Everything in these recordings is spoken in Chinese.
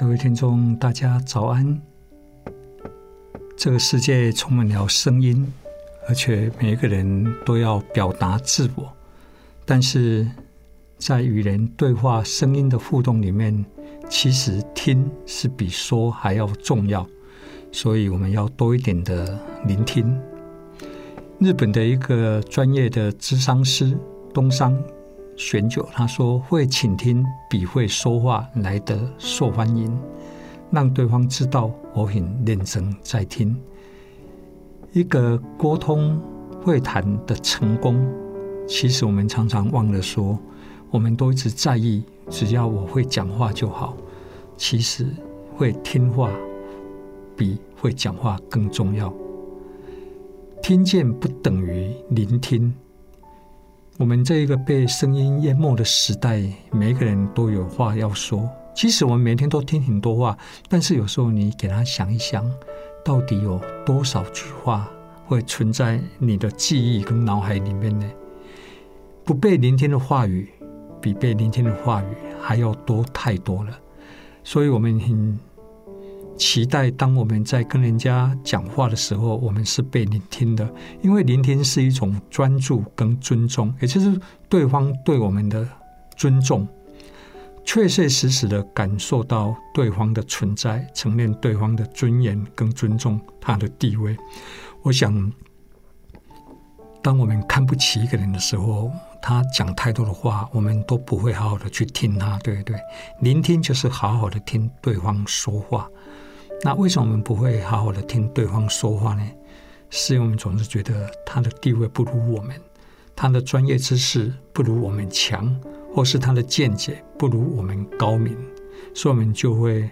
各位听众，大家早安。这个世界充满了声音，而且每一个人都要表达自我。但是在与人对话、声音的互动里面，其实听是比说还要重要。所以我们要多一点的聆听。日本的一个专业的咨商师东山选酒他说：“会倾听比会说话来得受欢迎，让对方知道我很认真在听。一个沟通会谈的成功，其实我们常常忘了说，我们都一直在意，只要我会讲话就好。其实会听话比会讲话更重要。听见不等于聆听。”我们这一个被声音淹没的时代，每一个人都有话要说。其实我们每天都听很多话，但是有时候你给他想一想，到底有多少句话会存在你的记忆跟脑海里面呢？不被聆听的话语，比被聆听的话语还要多太多了。所以，我们很。期待当我们在跟人家讲话的时候，我们是被聆听的，因为聆听是一种专注跟尊重，也就是对方对我们的尊重，确确实实的感受到对方的存在，承认对方的尊严跟尊重他的地位。我想，当我们看不起一个人的时候，他讲太多的话，我们都不会好好的去听他，对不对？聆听就是好好的听对方说话。那为什么我们不会好好的听对方说话呢？是因为我们总是觉得他的地位不如我们，他的专业知识不如我们强，或是他的见解不如我们高明，所以我们就会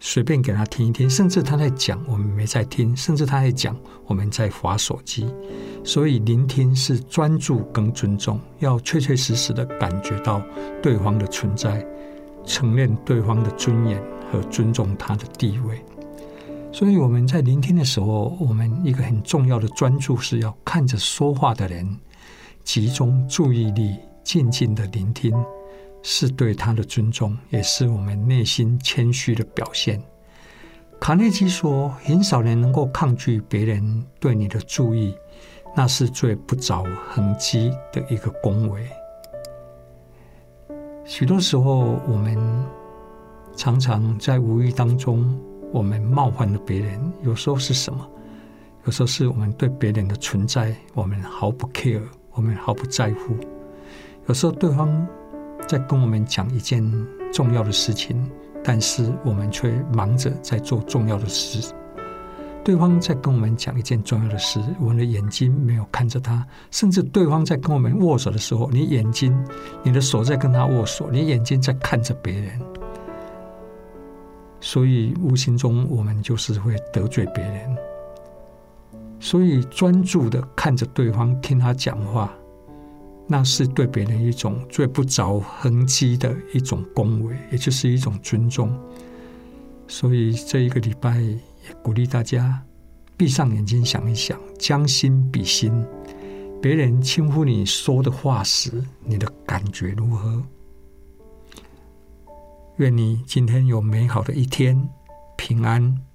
随便给他听一听，甚至他在讲，我们没在听；甚至他在讲，我们在划手机。所以聆听是专注跟尊重，要确确实实的感觉到对方的存在，承认对方的尊严。和尊重他的地位，所以我们在聆听的时候，我们一个很重要的专注是要看着说话的人，集中注意力，静静的聆听，是对他的尊重，也是我们内心谦虚的表现。卡内基说：“很少人能够抗拒别人对你的注意，那是最不着痕迹的一个恭维。”许多时候，我们。常常在无意当中，我们冒犯了别人。有时候是什么？有时候是我们对别人的存在，我们毫不 care，我们毫不在乎。有时候对方在跟我们讲一件重要的事情，但是我们却忙着在做重要的事。对方在跟我们讲一件重要的事，我们的眼睛没有看着他。甚至对方在跟我们握手的时候，你眼睛、你的手在跟他握手，你眼睛在看着别人。所以无形中我们就是会得罪别人，所以专注的看着对方，听他讲话，那是对别人一种最不着痕迹的一种恭维，也就是一种尊重。所以这一个礼拜也鼓励大家闭上眼睛想一想，将心比心，别人轻呼你说的话时，你的感觉如何？愿你今天有美好的一天，平安。